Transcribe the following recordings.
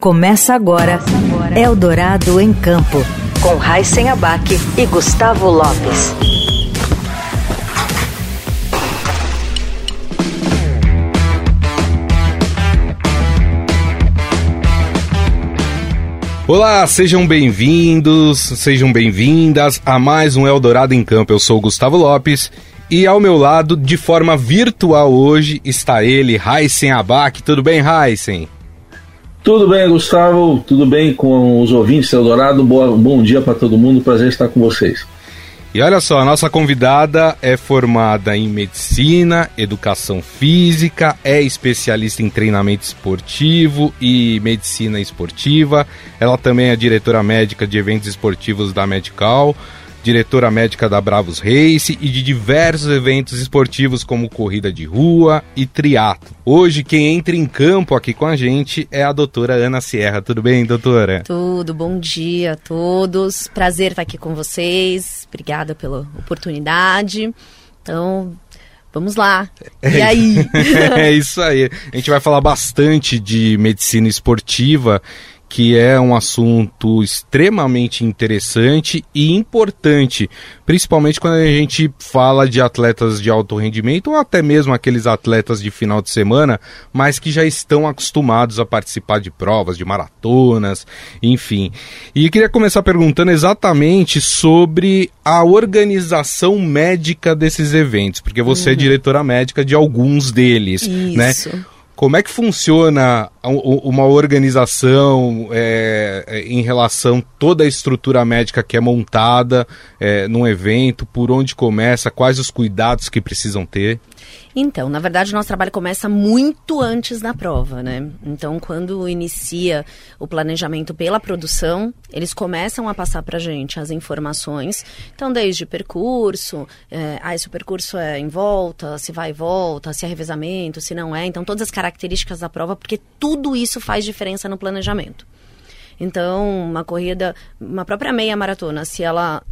Começa agora Eldorado em Campo, com Raíssen Abac e Gustavo Lopes. Olá, sejam bem-vindos, sejam bem-vindas a mais um Eldorado em Campo. Eu sou Gustavo Lopes e ao meu lado, de forma virtual hoje, está ele, Raíssen Abac. Tudo bem, Raíssen? Tudo bem, Gustavo? Tudo bem com os ouvintes do Eldorado? Boa, bom dia para todo mundo, prazer estar com vocês. E olha só, a nossa convidada é formada em medicina, educação física, é especialista em treinamento esportivo e medicina esportiva. Ela também é diretora médica de eventos esportivos da Medical diretora médica da Bravos Race e de diversos eventos esportivos como corrida de rua e triatlo. Hoje quem entra em campo aqui com a gente é a doutora Ana Sierra. Tudo bem, doutora? Tudo, bom dia a todos. Prazer estar aqui com vocês. Obrigada pela oportunidade. Então, Vamos lá. E aí? é isso aí. A gente vai falar bastante de medicina esportiva que é um assunto extremamente interessante e importante, principalmente quando a gente fala de atletas de alto rendimento ou até mesmo aqueles atletas de final de semana, mas que já estão acostumados a participar de provas, de maratonas, enfim. E eu queria começar perguntando exatamente sobre a organização médica desses eventos, porque você é uhum. é diretora médica de alguns deles, né? Isso. né? Como é que funciona uma organização é, é, em relação toda a estrutura médica que é montada é, num evento? Por onde começa? Quais os cuidados que precisam ter? Então, na verdade, o nosso trabalho começa muito antes da prova, né? Então, quando inicia o planejamento pela produção, eles começam a passar para gente as informações. Então, desde percurso, é, ah, se o percurso é em volta, se vai e volta, se é revezamento, se não é. Então, todas as características da prova, porque tudo isso faz diferença no planejamento. Então, uma corrida, uma própria meia maratona, se ela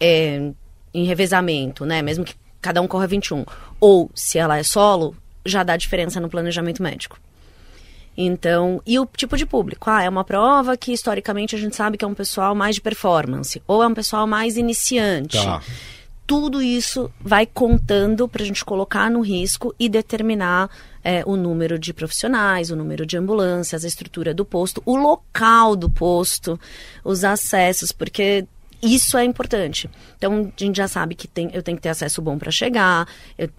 é em revezamento, né? Mesmo que cada um corre 21. Ou, se ela é solo, já dá diferença no planejamento médico. Então, e o tipo de público? Ah, é uma prova que historicamente a gente sabe que é um pessoal mais de performance, ou é um pessoal mais iniciante. Tá. Tudo isso vai contando para a gente colocar no risco e determinar é, o número de profissionais, o número de ambulâncias, a estrutura do posto, o local do posto, os acessos, porque isso é importante. Então, a gente já sabe que tem, eu tenho que ter acesso bom para chegar,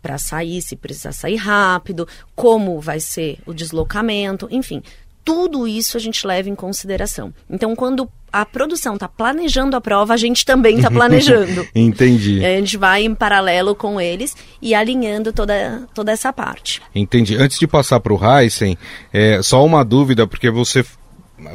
para sair, se precisar sair rápido, como vai ser o deslocamento, enfim. Tudo isso a gente leva em consideração. Então, quando a produção está planejando a prova, a gente também está planejando. Entendi. A gente vai em paralelo com eles e alinhando toda, toda essa parte. Entendi. Antes de passar para o Heisen, é, só uma dúvida, porque você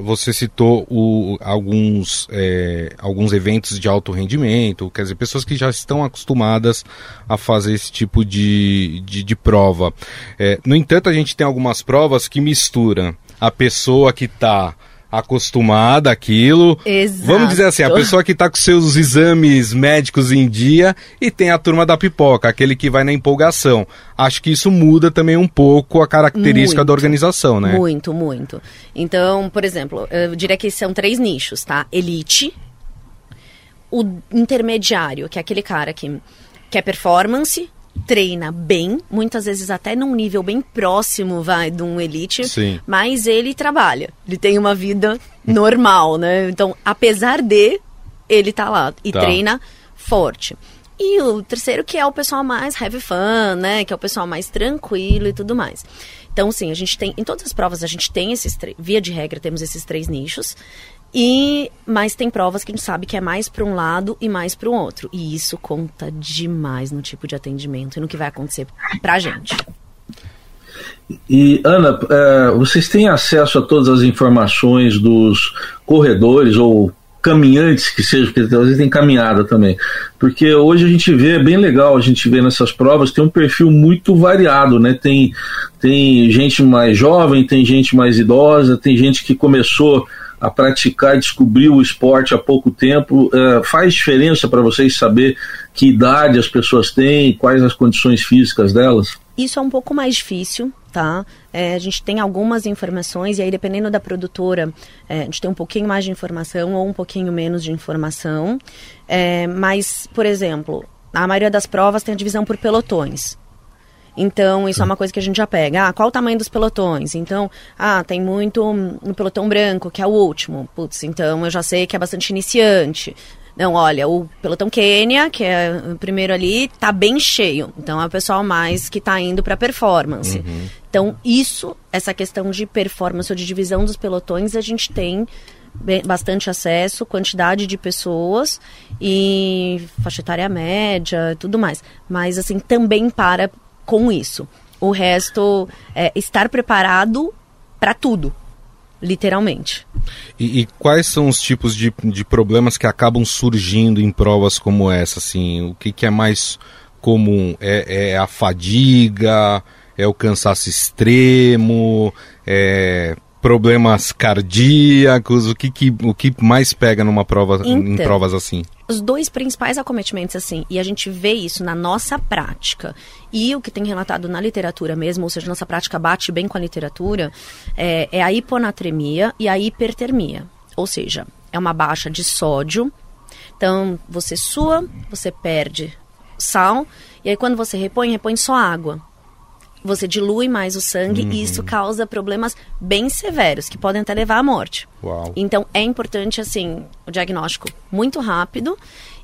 você citou o, alguns, é, alguns eventos de alto rendimento, quer dizer, pessoas que já estão acostumadas a fazer esse tipo de, de, de prova. É, no entanto, a gente tem algumas provas que misturam a pessoa que está acostumada àquilo. Exato. Vamos dizer assim, a pessoa que está com seus exames médicos em dia e tem a turma da pipoca, aquele que vai na empolgação. Acho que isso muda também um pouco a característica muito, da organização, né? Muito, muito. Então, por exemplo, eu diria que são três nichos, tá? Elite, o intermediário, que é aquele cara que quer performance, treina bem, muitas vezes até num nível bem próximo, vai, de um elite, Sim. mas ele trabalha. Ele tem uma vida normal, né? Então, apesar de, ele tá lá e tá. treina forte. E o terceiro que é o pessoal mais heavy fun, né? Que é o pessoal mais tranquilo e tudo mais. Então, sim, a gente tem, em todas as provas a gente tem esses, via de regra, temos esses três nichos. E mas tem provas que a gente sabe que é mais para um lado e mais para o outro. E isso conta demais no tipo de atendimento e no que vai acontecer para a gente. E Ana, é, vocês têm acesso a todas as informações dos corredores ou caminhantes que sejam, porque às vezes tem caminhada também. Porque hoje a gente vê, é bem legal a gente vê nessas provas, tem um perfil muito variado, né? Tem, tem gente mais jovem, tem gente mais idosa, tem gente que começou a praticar e descobrir o esporte há pouco tempo. É, faz diferença para vocês saber que idade as pessoas têm, quais as condições físicas delas? Isso é um pouco mais difícil, tá? É, a gente tem algumas informações e aí dependendo da produtora, é, a gente tem um pouquinho mais de informação ou um pouquinho menos de informação. É, mas, por exemplo, a maioria das provas tem a divisão por pelotões. Então, isso é uma coisa que a gente já pega. Ah, qual o tamanho dos pelotões? Então, ah, tem muito no pelotão branco, que é o último. Putz, então eu já sei que é bastante iniciante. Não, olha, o pelotão Quênia, que é o primeiro ali, tá bem cheio. Então é o pessoal mais que tá indo para performance. Uhum. Então, isso, essa questão de performance ou de divisão dos pelotões, a gente tem bastante acesso, quantidade de pessoas e faixa etária média, tudo mais. Mas assim, também para com isso. O resto é estar preparado para tudo literalmente. E, e, quais são os tipos de, de problemas que acabam surgindo em provas como essa? Assim, o que, que é mais comum? É, é, a fadiga? É o cansaço extremo? É problemas cardíacos? O que, que, o que mais pega numa prova, então, em provas assim? Os dois principais acometimentos, assim, e a gente vê isso na nossa prática, e o que tem relatado na literatura mesmo, ou seja, nossa prática bate bem com a literatura, é, é a hiponatremia e a hipertermia. Ou seja, é uma baixa de sódio, então você sua, você perde sal, e aí quando você repõe, repõe só água você dilui mais o sangue uhum. e isso causa problemas bem severos, que podem até levar à morte. Uau. Então é importante, assim, o diagnóstico muito rápido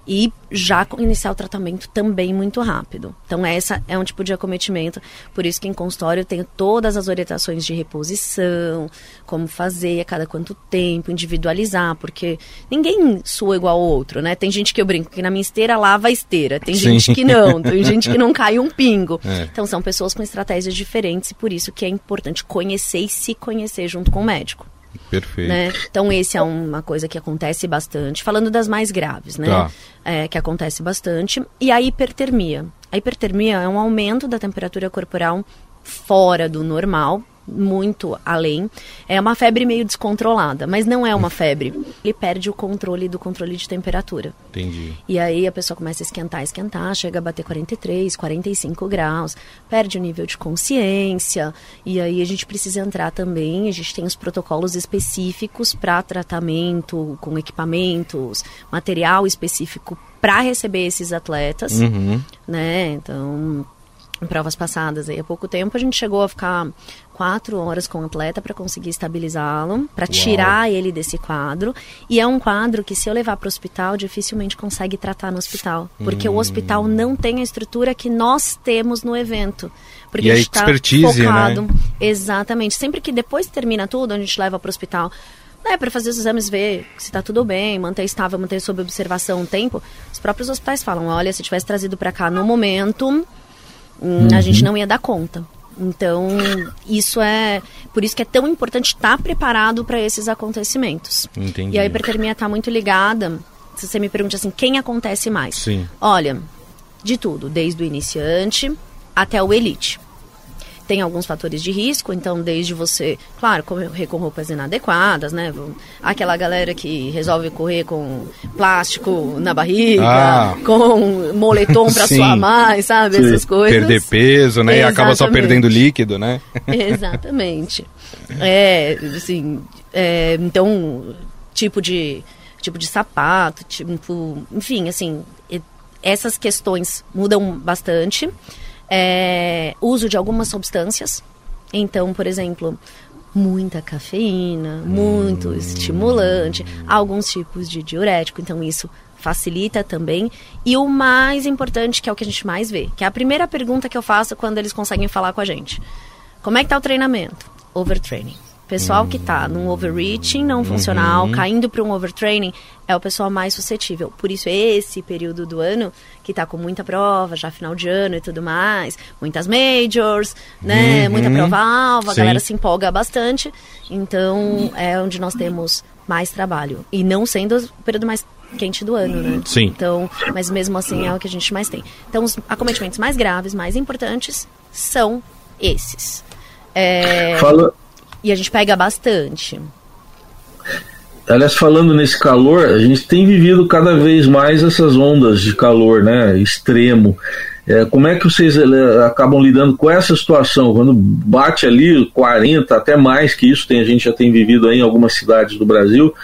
e já iniciar o tratamento também muito rápido. Então, essa é um tipo de acometimento. Por isso que em consultório eu tenho todas as orientações de reposição, como fazer, a cada quanto tempo, individualizar, porque ninguém sua igual ao outro, né? Tem gente que eu brinco que na minha esteira lava a esteira, tem Sim. gente que não, tem gente que não cai um pingo. É. Então, são pessoas com estratégias diferentes e por isso que é importante conhecer e se conhecer junto com o médico. Perfeito. Né? Então, esse é uma coisa que acontece bastante. Falando das mais graves, né? Tá. É, que acontece bastante. E a hipertermia. A hipertermia é um aumento da temperatura corporal fora do normal, muito além. É uma febre meio descontrolada, mas não é uma febre. Ele perde o controle do controle de temperatura. Entendi. E aí a pessoa começa a esquentar, esquentar, chega a bater 43, 45 graus, perde o nível de consciência. E aí a gente precisa entrar também, a gente tem os protocolos específicos para tratamento com equipamentos, material específico para receber esses atletas, uhum. né? Então, em provas passadas, aí há pouco tempo a gente chegou a ficar quatro horas com o atleta para conseguir estabilizá-lo, para tirar ele desse quadro. E é um quadro que, se eu levar para o hospital, dificilmente consegue tratar no hospital. Porque hum. o hospital não tem a estrutura que nós temos no evento. Porque e a, gente está né? focado. Né? Exatamente. Sempre que depois termina tudo, a gente leva para o hospital né, para fazer os exames, ver se está tudo bem, manter estável, manter sob observação um tempo, os próprios hospitais falam: olha, se tivesse trazido para cá no momento, hum, a gente uhum. não ia dar conta. Então, isso é. Por isso que é tão importante estar preparado para esses acontecimentos. Entendi. E a hipertermia está muito ligada. Se você me pergunta assim, quem acontece mais? Sim. Olha, de tudo, desde o iniciante até o elite tem alguns fatores de risco, então desde você, claro, correr com roupas inadequadas, né? Aquela galera que resolve correr com plástico na barriga, ah. com moletom para suar mais, sabe? Sim. Essas coisas. Perder peso, né? Exatamente. E acaba só perdendo líquido, né? Exatamente. é, assim, é, então, tipo de tipo de sapato, tipo, enfim, assim, essas questões mudam bastante é, uso de algumas substâncias. Então, por exemplo, muita cafeína, muito hum. estimulante, alguns tipos de diurético. Então, isso facilita também. E o mais importante, que é o que a gente mais vê, que é a primeira pergunta que eu faço quando eles conseguem falar com a gente. Como é que tá o treinamento? Overtraining. Pessoal que está num overreaching não funcional, uhum. caindo para um overtraining, é o pessoal mais suscetível. Por isso, esse período do ano, que está com muita prova, já final de ano e tudo mais, muitas majors, né? Uhum. Muita prova-alva, a galera se empolga bastante. Então, é onde nós temos mais trabalho. E não sendo o período mais quente do ano, né? Sim. Então, mas mesmo assim é o que a gente mais tem. Então, os acometimentos mais graves, mais importantes, são esses. É... Fala e a gente pega bastante. Aliás, falando nesse calor, a gente tem vivido cada vez mais essas ondas de calor, né? Extremo. É, como é que vocês é, acabam lidando com essa situação? Quando bate ali 40, até mais que isso, tem, a gente já tem vivido aí em algumas cidades do Brasil.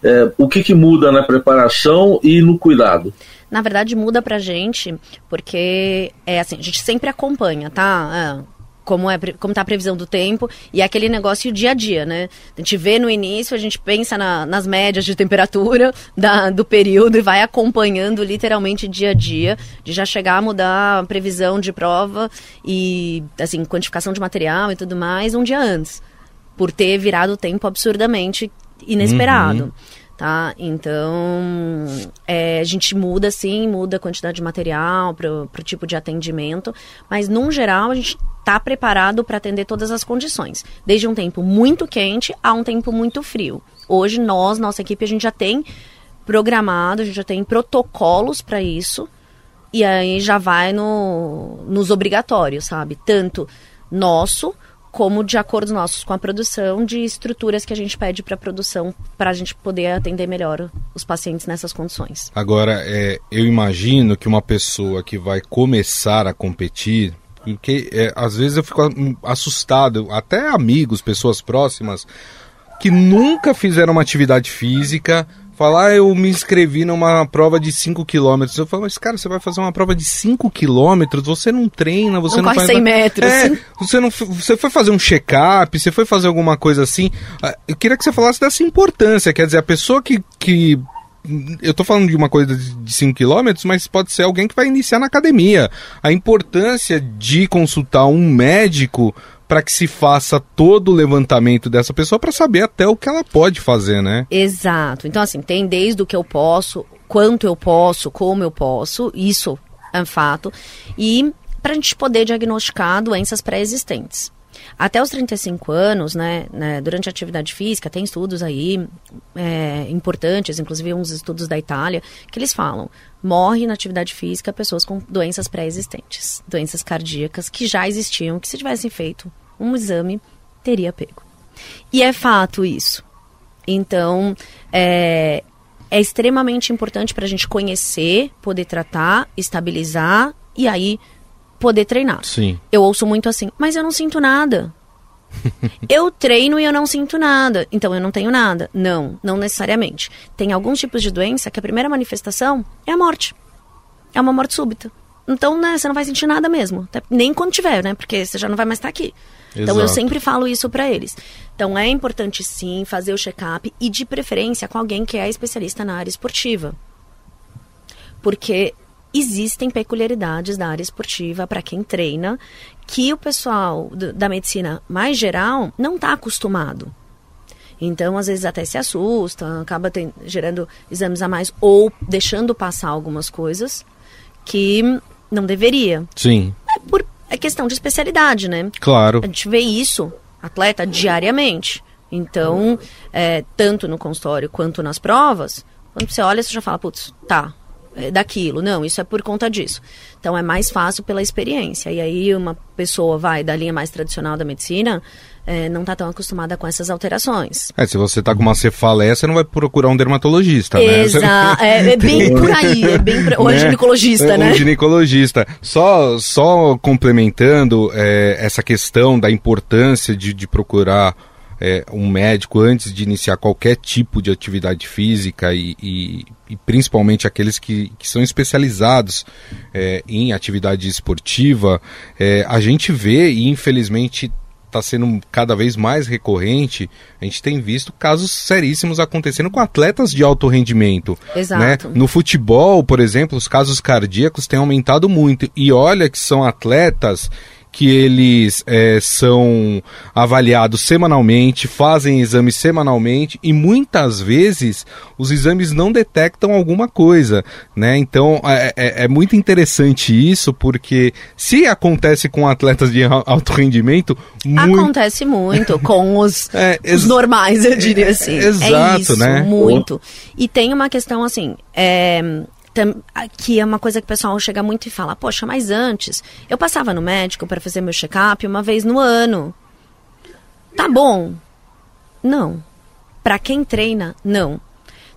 É, o que, que muda na preparação e no cuidado? na verdade muda pra gente, porque é assim, a gente sempre acompanha, tá? É, como é como tá a previsão do tempo e é aquele negócio dia a dia, né? A gente vê no início, a gente pensa na, nas médias de temperatura da, do período e vai acompanhando literalmente dia a dia, de já chegar a mudar a previsão de prova e assim, quantificação de material e tudo mais um dia antes, por ter virado o tempo absurdamente inesperado. Uhum tá? Então, é, a gente muda sim, muda a quantidade de material para o tipo de atendimento, mas, num geral, a gente está preparado para atender todas as condições, desde um tempo muito quente a um tempo muito frio. Hoje, nós, nossa equipe, a gente já tem programado, a gente já tem protocolos para isso, e aí já vai no, nos obrigatórios, sabe? Tanto nosso como de acordos nossos com a produção de estruturas que a gente pede para a produção para a gente poder atender melhor os pacientes nessas condições. Agora, é, eu imagino que uma pessoa que vai começar a competir, porque é, às vezes eu fico assustado, até amigos, pessoas próximas, que nunca fizeram uma atividade física, falar, eu me inscrevi numa prova de 5 km. Eu falo, mas cara, você vai fazer uma prova de 5 km, você não treina, você não, não faz 100 metros. É, você não você foi fazer um check-up, você foi fazer alguma coisa assim. Ah, eu queria que você falasse dessa importância, quer dizer, a pessoa que, que eu tô falando de uma coisa de 5 km, mas pode ser alguém que vai iniciar na academia. A importância de consultar um médico para que se faça todo o levantamento dessa pessoa para saber até o que ela pode fazer, né? Exato. Então, assim, tem desde o que eu posso, quanto eu posso, como eu posso, isso é um fato. E para a gente poder diagnosticar doenças pré-existentes. Até os 35 anos, né, né, durante a atividade física, tem estudos aí é, importantes, inclusive uns estudos da Itália, que eles falam: morre na atividade física pessoas com doenças pré-existentes, doenças cardíacas que já existiam, que se tivessem feito um exame teria pego. E é fato isso. Então, é, é extremamente importante para a gente conhecer, poder tratar, estabilizar e aí poder treinar. Sim. Eu ouço muito assim, mas eu não sinto nada. eu treino e eu não sinto nada, então eu não tenho nada. Não, não necessariamente. Tem alguns tipos de doença que a primeira manifestação é a morte. É uma morte súbita. Então, né, você não vai sentir nada mesmo. Nem quando tiver, né? Porque você já não vai mais estar aqui. Então eu sempre falo isso para eles. Então é importante sim fazer o check-up e de preferência com alguém que é especialista na área esportiva. Porque existem peculiaridades da área esportiva para quem treina que o pessoal da medicina mais geral não está acostumado. Então, às vezes até se assusta, acaba tem, gerando exames a mais ou deixando passar algumas coisas que não deveria. Sim. É por é questão de especialidade, né? Claro. A gente vê isso, atleta, diariamente. Então, é, tanto no consultório quanto nas provas, quando você olha, você já fala, putz, tá, é daquilo. Não, isso é por conta disso. Então é mais fácil pela experiência. E aí uma pessoa vai da linha mais tradicional da medicina, é, não está tão acostumada com essas alterações. É, se você está com uma cefaleia, você não vai procurar um dermatologista, né? Exato, é, é, bem por aí, é bem por... ou né? ginecologista, né? Um ginecologista. Só, só complementando é, essa questão da importância de, de procurar é, um médico antes de iniciar qualquer tipo de atividade física e, e, e principalmente aqueles que, que são especializados é, em atividade esportiva, é, a gente vê e infelizmente está sendo cada vez mais recorrente, a gente tem visto casos seríssimos acontecendo com atletas de alto rendimento. Exato. Né? No futebol, por exemplo, os casos cardíacos têm aumentado muito. E olha que são atletas que eles é, são avaliados semanalmente, fazem exames semanalmente e muitas vezes os exames não detectam alguma coisa, né? Então é, é, é muito interessante isso porque se acontece com atletas de alto rendimento, muito... acontece muito com os, é, os normais, eu diria assim. É, exato, isso, né? Muito. E tem uma questão assim, é, que é uma coisa que o pessoal chega muito e fala: Poxa, mas antes eu passava no médico para fazer meu check-up uma vez no ano. Tá bom. Não. Para quem treina, não.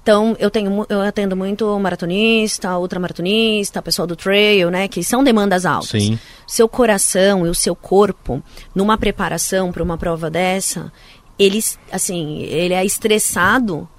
Então, eu tenho eu atendo muito maratonista, ultramaratonista, pessoal do trail, né, que são demandas altas. Sim. Seu coração e o seu corpo, numa preparação para uma prova dessa, eles, assim, ele é estressado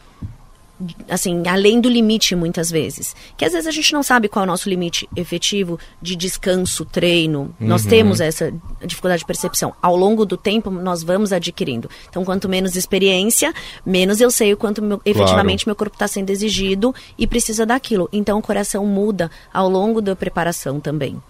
assim, além do limite muitas vezes. Que às vezes a gente não sabe qual é o nosso limite efetivo de descanso, treino. Uhum. Nós temos essa dificuldade de percepção. Ao longo do tempo, nós vamos adquirindo. Então, quanto menos experiência, menos eu sei o quanto meu, efetivamente claro. meu corpo está sendo exigido e precisa daquilo. Então, o coração muda ao longo da preparação também.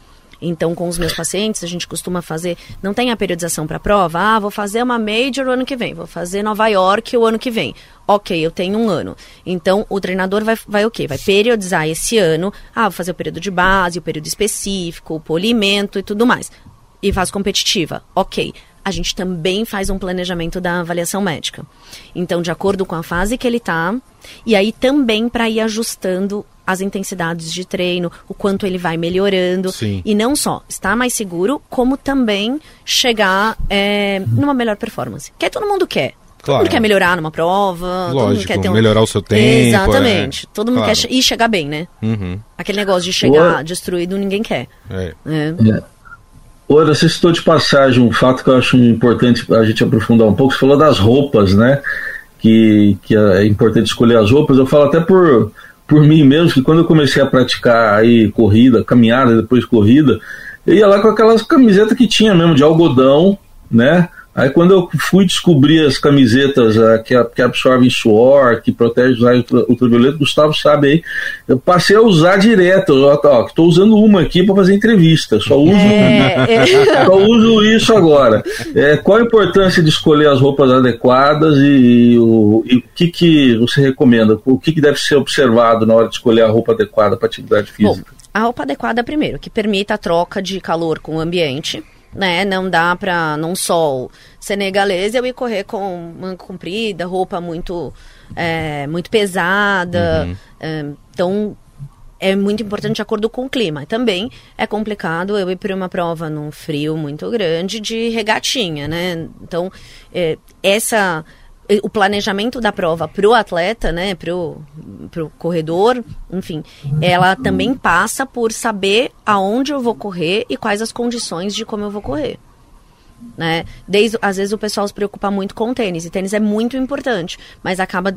Então, com os meus pacientes, a gente costuma fazer. Não tem a periodização para prova. Ah, vou fazer uma major o ano que vem, vou fazer Nova York o ano que vem. Ok, eu tenho um ano. Então, o treinador vai, vai o quê? Vai periodizar esse ano. Ah, vou fazer o período de base, o período específico, o polimento e tudo mais. E faz competitiva. Ok a gente também faz um planejamento da avaliação médica. Então, de acordo com a fase que ele está, e aí também para ir ajustando as intensidades de treino, o quanto ele vai melhorando. Sim. E não só estar mais seguro, como também chegar é, numa melhor performance. Que todo mundo quer. Claro. Todo mundo quer melhorar numa prova. Lógico, todo mundo quer ter um... melhorar o seu tempo. Exatamente. É. Todo mundo claro. quer e chegar bem, né? Uhum. Aquele negócio de chegar destruído, ninguém quer. É. é. Ora, você citou de passagem um fato que eu acho importante a gente aprofundar um pouco. Você falou das roupas, né? Que, que é importante escolher as roupas. Eu falo até por, por mim mesmo, que quando eu comecei a praticar aí corrida, caminhada, depois corrida, eu ia lá com aquelas camisetas que tinha mesmo, de algodão, né? Aí quando eu fui descobrir as camisetas uh, que, que absorvem suor, que protegem os raios ultravioletos, Gustavo sabe aí, eu passei a usar direto. Estou usando uma aqui para fazer entrevista, só uso, é, é. só uso isso agora. É, qual a importância de escolher as roupas adequadas e, e, o, e o que, que você recomenda? O que, que deve ser observado na hora de escolher a roupa adequada para atividade física? Bom, a roupa adequada primeiro, que permita a troca de calor com o ambiente né? Não dá para num sol senegalês eu ir correr com manga comprida, roupa muito é, muito pesada. Uhum. É, então é muito importante de acordo com o clima. Também é complicado eu ir para uma prova num frio muito grande de regatinha, né? Então é, essa o planejamento da prova para o atleta, né, para o corredor, enfim, ela também passa por saber aonde eu vou correr e quais as condições de como eu vou correr né? Desde, às vezes o pessoal se preocupa muito com o tênis, e tênis é muito importante, mas acaba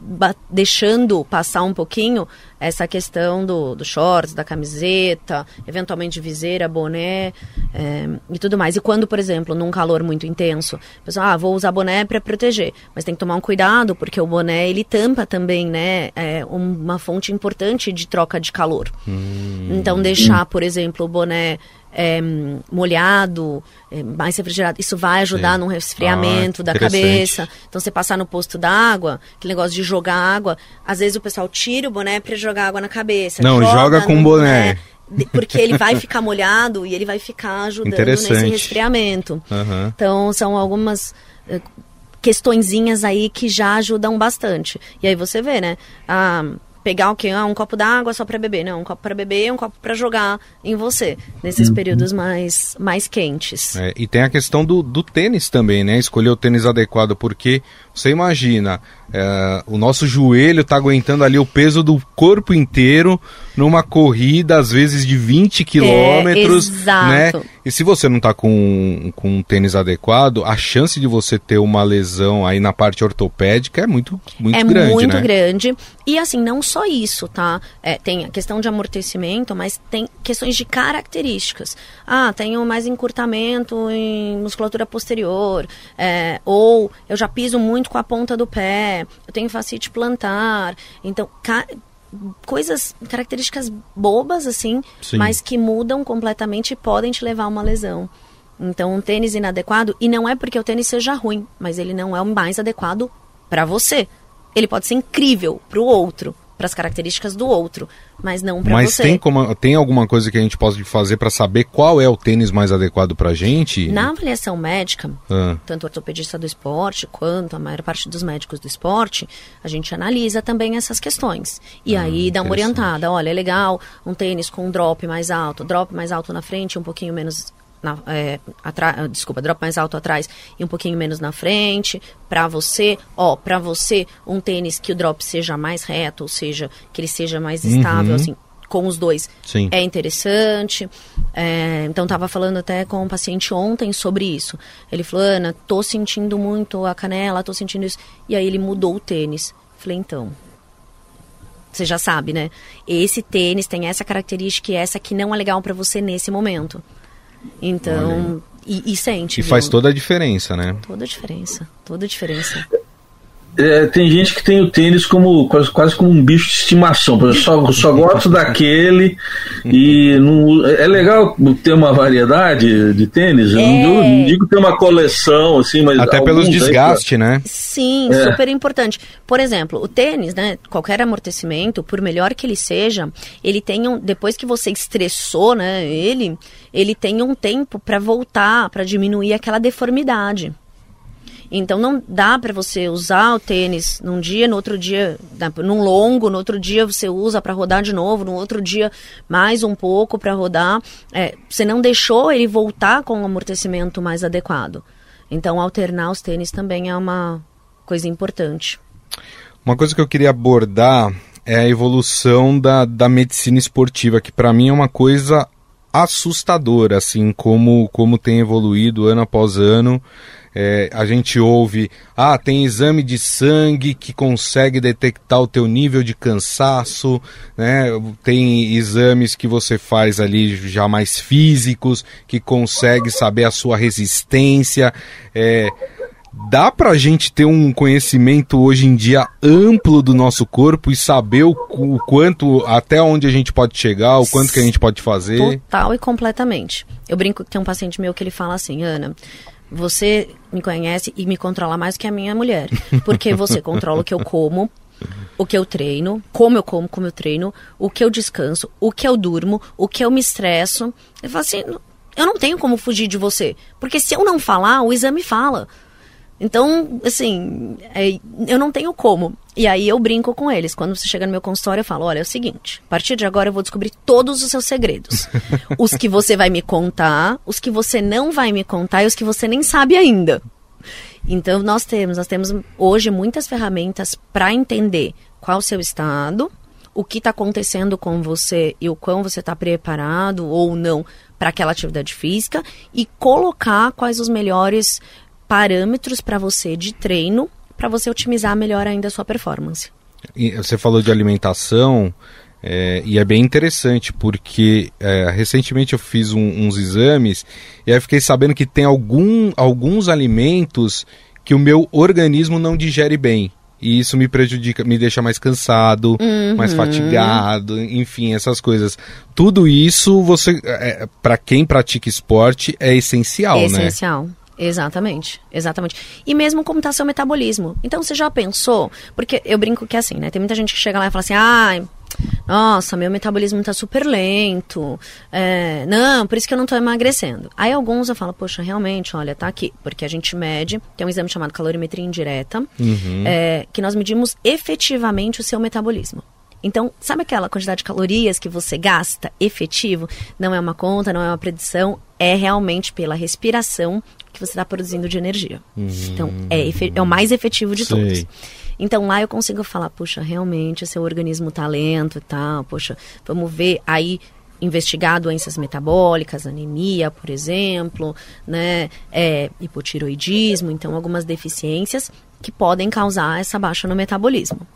deixando passar um pouquinho essa questão do, do shorts, da camiseta, eventualmente viseira, boné é, e tudo mais. E quando, por exemplo, num calor muito intenso, o pessoal, ah, vou usar boné para proteger, mas tem que tomar um cuidado, porque o boné ele tampa também, né? É uma fonte importante de troca de calor. Hum. Então, deixar, por exemplo, o boné é, molhado, é, mais refrigerado, isso vai ajudar Sim. no resfriamento ah, da cabeça. Então, você passar no posto d'água, aquele negócio de jogar água, às vezes o pessoal tira o boné para jogar água na cabeça. Não, joga, joga com boné. boné. Porque ele vai ficar molhado e ele vai ficar ajudando nesse resfriamento. Uhum. Então, são algumas uh, questõezinhas aí que já ajudam bastante. E aí você vê, né? Ah, pegar o quê? Ah, um copo d'água só para beber. Não, um copo para beber e um copo para jogar em você, nesses uhum. períodos mais, mais quentes. É, e tem a questão do, do tênis também, né? Escolher o tênis adequado, porque você imagina, é, o nosso joelho está aguentando ali o peso do corpo inteiro numa corrida, às vezes de 20 quilômetros, é, né? E se você não está com, com um tênis adequado, a chance de você ter uma lesão aí na parte ortopédica é muito, muito é grande, É muito né? grande. E assim, não só isso, tá? É, tem a questão de amortecimento, mas tem questões de características. Ah, tenho mais encurtamento em musculatura posterior, é, ou eu já piso muito com a ponta do pé, eu tenho facite plantar. Então, ca coisas, características bobas, assim, Sim. mas que mudam completamente e podem te levar a uma lesão. Então, um tênis inadequado, e não é porque o tênis seja ruim, mas ele não é o mais adequado para você. Ele pode ser incrível para o outro, para as características do outro, mas não para você. Mas tem, como, tem alguma coisa que a gente pode fazer para saber qual é o tênis mais adequado para a gente? Na avaliação médica, ah. tanto o ortopedista do esporte quanto a maior parte dos médicos do esporte, a gente analisa também essas questões. E ah, aí dá uma orientada. Olha, é legal um tênis com um drop mais alto, drop mais alto na frente, um pouquinho menos na, é, desculpa, drop mais alto atrás e um pouquinho menos na frente. Para você, ó, para você, um tênis que o drop seja mais reto, ou seja, que ele seja mais estável, uhum. assim, com os dois Sim. é interessante. É, então, estava falando até com um paciente ontem sobre isso. Ele falou, Ana, tô sentindo muito a canela, tô sentindo isso. E aí ele mudou o tênis. Falei, então, você já sabe, né? Esse tênis tem essa característica e essa que não é legal para você nesse momento. Então, e, e, sente. E viu? faz toda a diferença, né? Toda a diferença, toda a diferença. É, tem gente que tem o tênis como quase, quase como um bicho de estimação. Eu só, só gosto daquele e não, é legal ter uma variedade de tênis. É... Não, digo, não, digo, ter uma coleção assim, mas até pelos desgaste, né? Sim, é. super importante. Por exemplo, o tênis, né? Qualquer amortecimento, por melhor que ele seja, ele tem um, depois que você estressou, né? Ele, ele tem um tempo para voltar, para diminuir aquela deformidade. Então não dá para você usar o tênis num dia, no outro dia, num longo, no outro dia você usa para rodar de novo, no outro dia mais um pouco para rodar. É, você não deixou ele voltar com um amortecimento mais adequado. Então alternar os tênis também é uma coisa importante. Uma coisa que eu queria abordar é a evolução da, da medicina esportiva, que para mim é uma coisa assustadora, assim, como, como tem evoluído ano após ano. É, a gente ouve, ah, tem exame de sangue que consegue detectar o teu nível de cansaço, né? Tem exames que você faz ali já mais físicos, que consegue saber a sua resistência. É, dá pra gente ter um conhecimento hoje em dia amplo do nosso corpo e saber o, o, quanto, até onde a gente pode chegar, o quanto que a gente pode fazer? Total e completamente. Eu brinco que tem um paciente meu que ele fala assim, Ana, você me conhece e me controla mais que a minha mulher. Porque você controla o que eu como, o que eu treino, como eu como, como eu treino, o que eu descanso, o que eu durmo, o que eu me estresso. Eu falo assim, eu não tenho como fugir de você. Porque se eu não falar, o exame fala. Então, assim, é, eu não tenho como. E aí eu brinco com eles. Quando você chega no meu consultório, eu falo: olha, é o seguinte, a partir de agora eu vou descobrir todos os seus segredos. os que você vai me contar, os que você não vai me contar e os que você nem sabe ainda. Então nós temos, nós temos hoje muitas ferramentas para entender qual o seu estado, o que está acontecendo com você e o quão você está preparado ou não para aquela atividade física e colocar quais os melhores parâmetros para você de treino para você otimizar melhor ainda a sua performance. E você falou de alimentação é, e é bem interessante porque é, recentemente eu fiz um, uns exames e aí fiquei sabendo que tem algum, alguns alimentos que o meu organismo não digere bem. E isso me prejudica, me deixa mais cansado, uhum. mais fatigado, enfim, essas coisas. Tudo isso, você, é, para quem pratica esporte, é essencial, é né? Essencial. Exatamente, exatamente. E mesmo como está seu metabolismo. Então você já pensou? Porque eu brinco que é assim, né? Tem muita gente que chega lá e fala assim, ai. Nossa, meu metabolismo está super lento. É, não, por isso que eu não estou emagrecendo. Aí alguns eu falo, poxa, realmente, olha, tá aqui. Porque a gente mede, tem um exame chamado calorimetria indireta, uhum. é, que nós medimos efetivamente o seu metabolismo. Então, sabe aquela quantidade de calorias que você gasta efetivo? Não é uma conta, não é uma predição, é realmente pela respiração que você está produzindo de energia. Uhum. Então, é, é, o mais efetivo de Sei. todos. Então, lá eu consigo falar, puxa, realmente, seu organismo tá lento e tal, poxa, vamos ver aí investigar doenças metabólicas, anemia, por exemplo, né, é, hipotiroidismo, então algumas deficiências que podem causar essa baixa no metabolismo.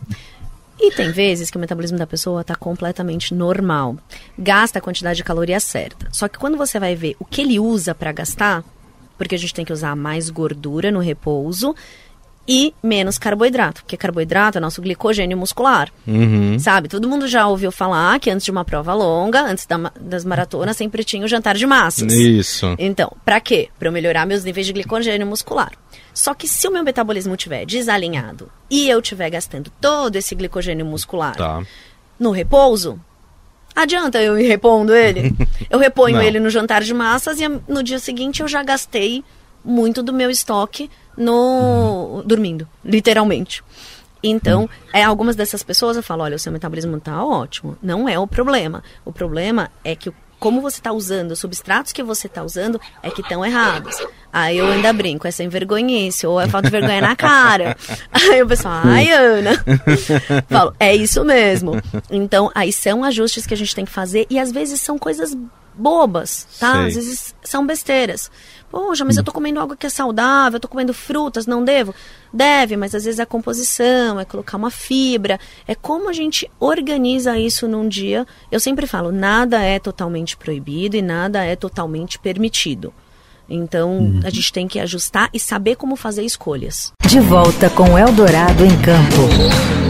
E tem vezes que o metabolismo da pessoa está completamente normal, gasta a quantidade de caloria certa. Só que quando você vai ver o que ele usa para gastar, porque a gente tem que usar mais gordura no repouso e menos carboidrato, porque carboidrato é nosso glicogênio muscular. Uhum. Sabe? Todo mundo já ouviu falar que antes de uma prova longa, antes da, das maratonas, sempre tinha o jantar de massas. Isso. Então, para quê? Para eu melhorar meus níveis de glicogênio muscular. Só que se o meu metabolismo estiver desalinhado e eu estiver gastando todo esse glicogênio muscular tá. no repouso, Adianta eu ir repondo ele? Eu reponho ele no jantar de massas e no dia seguinte eu já gastei muito do meu estoque no uhum. dormindo, literalmente. Então, uhum. é, algumas dessas pessoas eu falo, olha, o seu metabolismo está ótimo. Não é o problema. O problema é que como você está usando, os substratos que você está usando é que estão errados. Aí eu ainda brinco, é sem vergonhice, ou é falta de vergonha na cara. Aí o pessoal, ai, Ana. Falo, é isso mesmo. Então, aí são ajustes que a gente tem que fazer e às vezes são coisas bobas, tá? Sei. Às vezes são besteiras. Poxa, mas eu tô comendo algo que é saudável, eu tô comendo frutas, não devo? Deve, mas às vezes é a composição, é colocar uma fibra, é como a gente organiza isso num dia. Eu sempre falo, nada é totalmente proibido e nada é totalmente permitido. Então, uhum. a gente tem que ajustar e saber como fazer escolhas. De volta com Eldorado em Campo.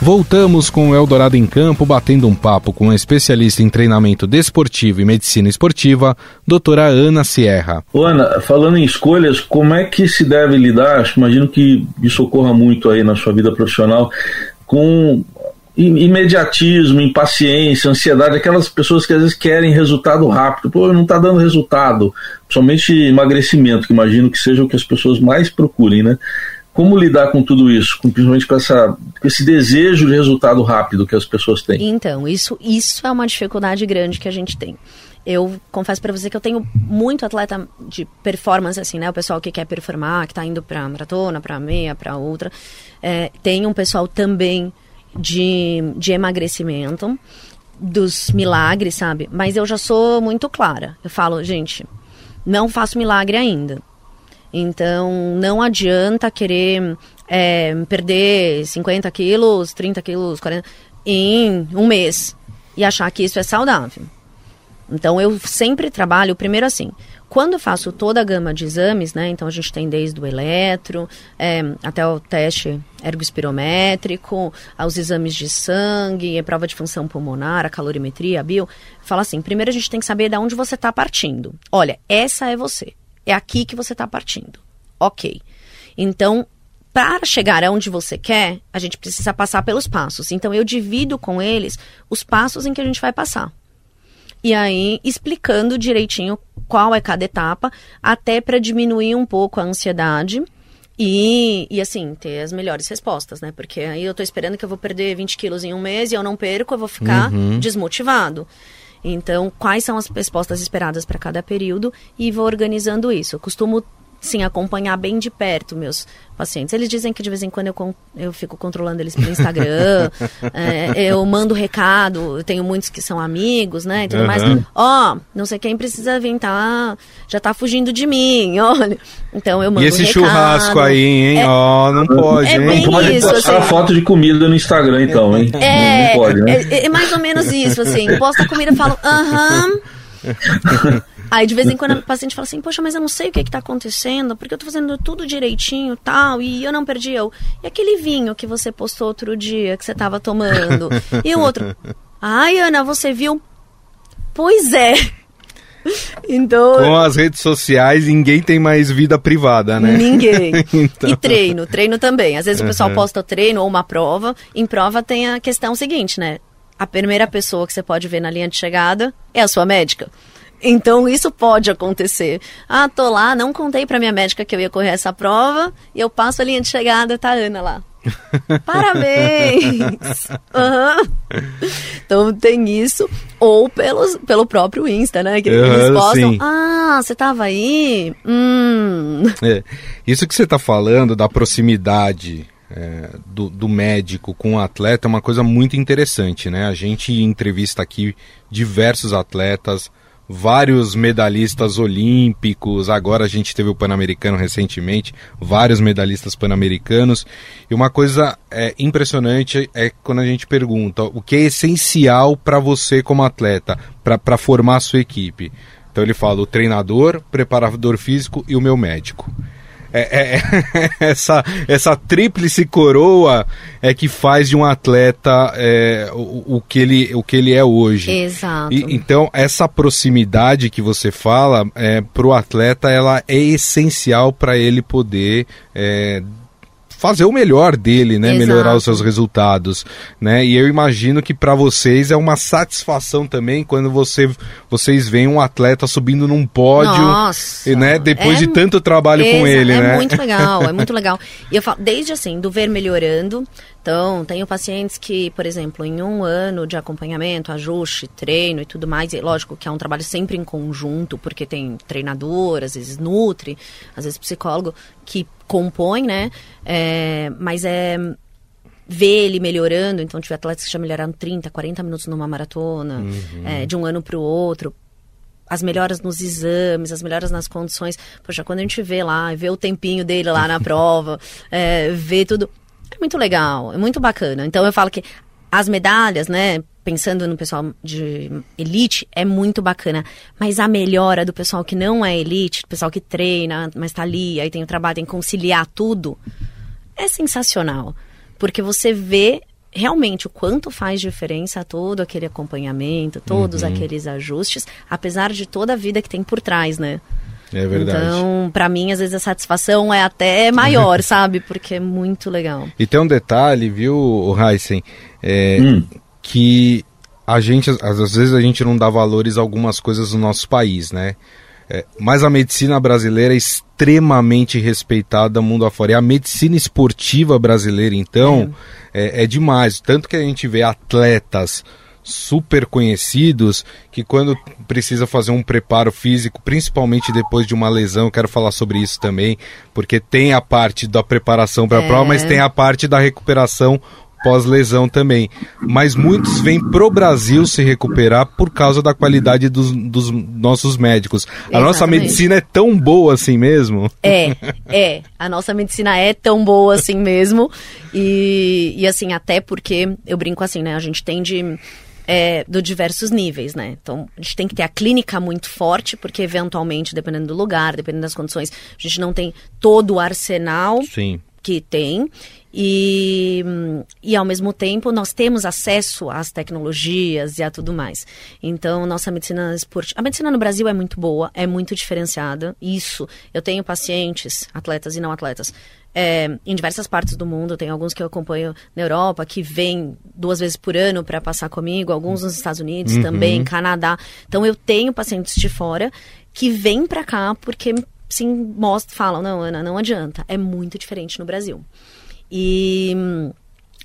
Voltamos com o Eldorado em Campo, batendo um papo com a especialista em treinamento desportivo e medicina esportiva, doutora Ana Sierra. Ana, falando em escolhas, como é que se deve lidar? Imagino que isso ocorra muito aí na sua vida profissional, com imediatismo, impaciência, ansiedade, aquelas pessoas que às vezes querem resultado rápido. Pô, não está dando resultado, somente emagrecimento, que imagino que seja o que as pessoas mais procurem, né? Como lidar com tudo isso, com, principalmente com, essa, com esse desejo de resultado rápido que as pessoas têm? Então, isso, isso é uma dificuldade grande que a gente tem. Eu confesso para você que eu tenho muito atleta de performance, assim, né? O pessoal que quer performar, que está indo para maratona, para meia, para outra. É, tem um pessoal também de, de emagrecimento, dos milagres, sabe? Mas eu já sou muito clara. Eu falo, gente, não faço milagre ainda. Então, não adianta querer é, perder 50 quilos, 30 quilos, 40 em um mês e achar que isso é saudável. Então, eu sempre trabalho, primeiro assim, quando eu faço toda a gama de exames, né? Então, a gente tem desde o eletro, é, até o teste ergospirométrico, aos exames de sangue, a prova de função pulmonar, a calorimetria, a bio. Fala assim, primeiro a gente tem que saber de onde você está partindo. Olha, essa é você. É aqui que você está partindo. Ok. Então, para chegar aonde você quer, a gente precisa passar pelos passos. Então, eu divido com eles os passos em que a gente vai passar. E aí, explicando direitinho qual é cada etapa, até para diminuir um pouco a ansiedade. E, e assim, ter as melhores respostas, né? Porque aí eu tô esperando que eu vou perder 20 quilos em um mês e eu não perco, eu vou ficar uhum. desmotivado. Então, quais são as respostas esperadas para cada período e vou organizando isso. Eu costumo sim, acompanhar bem de perto meus pacientes. Eles dizem que de vez em quando eu, eu fico controlando eles pelo Instagram, é, eu mando recado, eu tenho muitos que são amigos, né, e tudo uhum. mais. Ó, oh, não sei quem precisa vir, tá, já tá fugindo de mim, olha. Então eu mando E esse recado. churrasco aí, hein? É, Ó, é, oh, não pode, é hein? Não pode isso, postar assim, foto de comida no Instagram, então, hein? É, não pode, né? É, é mais ou menos isso, assim. Posta comida e falo, aham... Aí de vez em quando a paciente fala assim, poxa, mas eu não sei o que está acontecendo, porque eu estou fazendo tudo direitinho tal, e eu não perdi eu. E aquele vinho que você postou outro dia, que você estava tomando? E o outro, ai, Ana, você viu? Pois é. Então, Com as redes sociais, ninguém tem mais vida privada, né? Ninguém. então... E treino, treino também. Às vezes uhum. o pessoal posta treino ou uma prova. Em prova tem a questão seguinte, né? A primeira pessoa que você pode ver na linha de chegada é a sua médica. Então isso pode acontecer. Ah, tô lá, não contei para minha médica que eu ia correr essa prova e eu passo a linha de chegada, tá a Ana lá. Parabéns! Uhum. Então tem isso. Ou pelos, pelo próprio Insta, né? Que eles postam. Sim. Ah, você tava aí? Hum. É. Isso que você tá falando da proximidade é, do, do, médico com o atleta é uma coisa muito interessante, né? A gente entrevista aqui diversos atletas, vários medalhistas olímpicos, agora a gente teve o Pan-Americano recentemente, vários medalhistas pan-americanos. E uma coisa é, impressionante é quando a gente pergunta o que é essencial para você como atleta, para formar a sua equipe. Então ele fala o treinador, preparador físico e o meu médico. É, é, é, essa, essa tríplice coroa é que faz de um atleta é, o, o, que ele, o que ele é hoje. Exato. E, então, essa proximidade que você fala, é, para o atleta, ela é essencial para ele poder é, fazer o melhor dele, né? Exato. Melhorar os seus resultados, né? E eu imagino que para vocês é uma satisfação também quando você, vocês veem um atleta subindo num pódio, Nossa, né? Depois é, de tanto trabalho com ele, é né? É muito legal, é muito legal. E eu falo, desde assim, do ver melhorando, então, tenho pacientes que, por exemplo, em um ano de acompanhamento, ajuste, treino e tudo mais, e lógico que é um trabalho sempre em conjunto, porque tem treinador, às vezes nutri, às vezes psicólogo, que compõe, né? É, mas é ver ele melhorando, então tive atletas que já melhoraram 30, 40 minutos numa maratona, uhum. é, de um ano para o outro, as melhoras nos exames, as melhoras nas condições. Poxa, quando a gente vê lá, vê o tempinho dele lá na prova, é, vê tudo. É muito legal, é muito bacana. Então eu falo que as medalhas, né? Pensando no pessoal de elite, é muito bacana. Mas a melhora do pessoal que não é elite, do pessoal que treina, mas tá ali, aí tem o trabalho, tem que conciliar tudo, é sensacional. Porque você vê realmente o quanto faz diferença todo aquele acompanhamento, todos uhum. aqueles ajustes, apesar de toda a vida que tem por trás, né? É verdade. Então, para mim, às vezes a satisfação é até maior, sabe? Porque é muito legal. E tem um detalhe, viu, Heisen, é, hum. Que a gente, às vezes a gente não dá valores a algumas coisas no nosso país, né? É, mas a medicina brasileira é extremamente respeitada mundo afora. E a medicina esportiva brasileira, então, é. É, é demais. Tanto que a gente vê atletas super conhecidos que quando precisa fazer um preparo físico, principalmente depois de uma lesão, eu quero falar sobre isso também, porque tem a parte da preparação para a é. prova, mas tem a parte da recuperação pós-lesão também. Mas muitos vêm pro Brasil se recuperar por causa da qualidade dos, dos nossos médicos. A Exatamente. nossa medicina é tão boa assim mesmo? É, é. A nossa medicina é tão boa assim mesmo. E, e assim, até porque eu brinco assim, né? A gente tem de é, de diversos níveis, né? Então, a gente tem que ter a clínica muito forte, porque eventualmente, dependendo do lugar, dependendo das condições, a gente não tem todo o arsenal Sim. que tem. E, e ao mesmo tempo nós temos acesso às tecnologias e a tudo mais. Então, nossa medicina esportiva. A medicina no Brasil é muito boa, é muito diferenciada. Isso. Eu tenho pacientes, atletas e não atletas, é, em diversas partes do mundo. Tem alguns que eu acompanho na Europa que vêm duas vezes por ano para passar comigo, alguns nos Estados Unidos uhum. também, Canadá. Então eu tenho pacientes de fora que vêm para cá porque sim mostram, falam, não, Ana, não adianta. É muito diferente no Brasil. E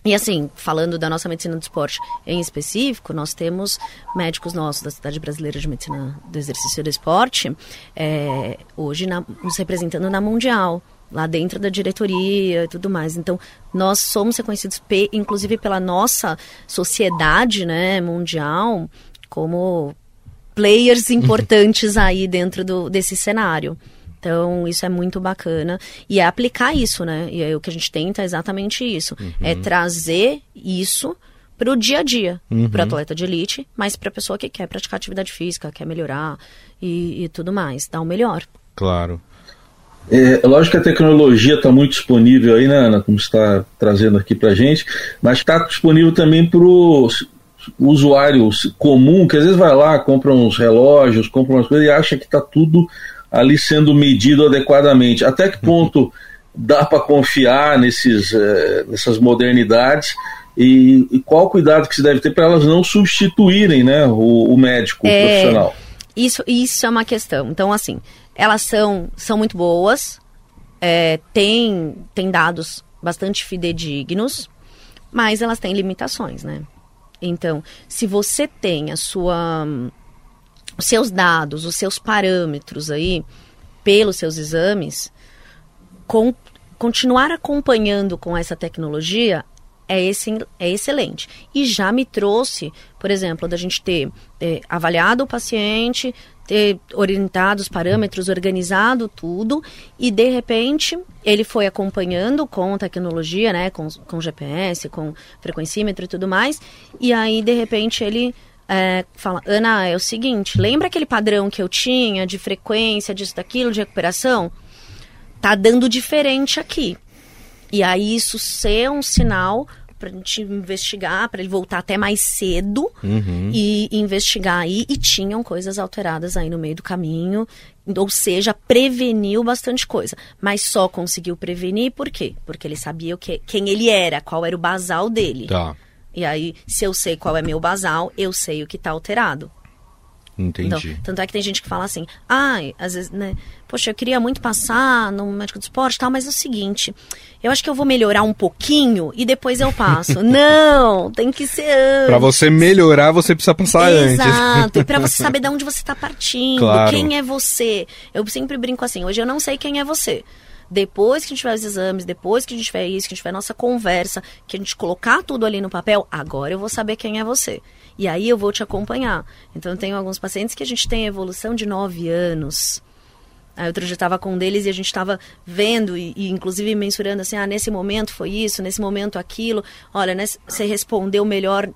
e assim, falando da nossa medicina do esporte em específico, nós temos médicos nossos da Cidade Brasileira de Medicina do Exercício e do Esporte, é, hoje na, nos representando na Mundial lá dentro da diretoria e tudo mais. Então, nós somos reconhecidos, inclusive pela nossa sociedade né, mundial, como players importantes aí dentro do, desse cenário. Então, isso é muito bacana. E é aplicar isso, né? E é o que a gente tenta é exatamente isso. Uhum. É trazer isso para o dia a dia, uhum. para o atleta de elite, mas para a pessoa que quer praticar atividade física, quer melhorar e, e tudo mais, dar o melhor. Claro. É, é, lógico que a tecnologia está muito disponível aí, né, Ana, como está trazendo aqui para gente, mas está disponível também para o usuário comum, que às vezes vai lá, compra uns relógios, compra umas coisas e acha que está tudo ali sendo medido adequadamente. Até que ponto dá para confiar nesses, é, nessas modernidades e, e, qual cuidado que se deve ter para elas não substituírem né, o, o médico é, profissional? Isso, isso é uma questão. Então, assim, elas são, são muito boas, é, tem, tem dados bastante fidedignos, mas elas têm limitações, né? Então, se você tem a sua, os seus dados, os seus parâmetros aí, pelos seus exames, com, continuar acompanhando com essa tecnologia é, esse, é excelente. E já me trouxe, por exemplo, da gente ter é, avaliado o paciente, ter orientado os parâmetros, organizado tudo e de repente ele foi acompanhando com tecnologia, né, com, com GPS, com frequencímetro e tudo mais e aí de repente ele é, fala, Ana, é o seguinte, lembra aquele padrão que eu tinha de frequência, disso, daquilo, de recuperação? Tá dando diferente aqui. E aí isso ser um sinal pra gente investigar, para ele voltar até mais cedo uhum. e investigar aí. E tinham coisas alteradas aí no meio do caminho ou seja, preveniu bastante coisa. Mas só conseguiu prevenir por quê? Porque ele sabia o que, quem ele era, qual era o basal dele. Tá. E aí, se eu sei qual é meu basal, eu sei o que está alterado. Entendi. Então, tanto é que tem gente que fala assim, ai, às vezes, né? Poxa, eu queria muito passar no médico do esporte e tal, mas é o seguinte, eu acho que eu vou melhorar um pouquinho e depois eu passo. Não, tem que ser antes. Pra você melhorar, você precisa passar antes. Exato, e pra você saber de onde você está partindo, Claro. quem é você. Eu sempre brinco assim, hoje eu não sei quem é você. Depois que a gente tiver os exames, depois que a gente tiver isso, que a gente tiver nossa conversa, que a gente colocar tudo ali no papel, agora eu vou saber quem é você. E aí eu vou te acompanhar. Então eu tenho alguns pacientes que a gente tem evolução de nove anos. Aí outro dia estava com um deles e a gente estava vendo e, e, inclusive mensurando assim, ah, nesse momento foi isso, nesse momento aquilo. Olha, né, você respondeu melhor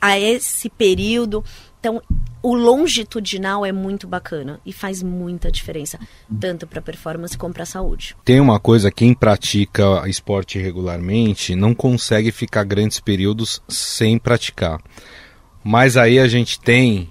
a esse período. Então, o longitudinal é muito bacana e faz muita diferença, tanto para performance como para saúde. Tem uma coisa, quem pratica esporte regularmente não consegue ficar grandes períodos sem praticar. Mas aí a gente tem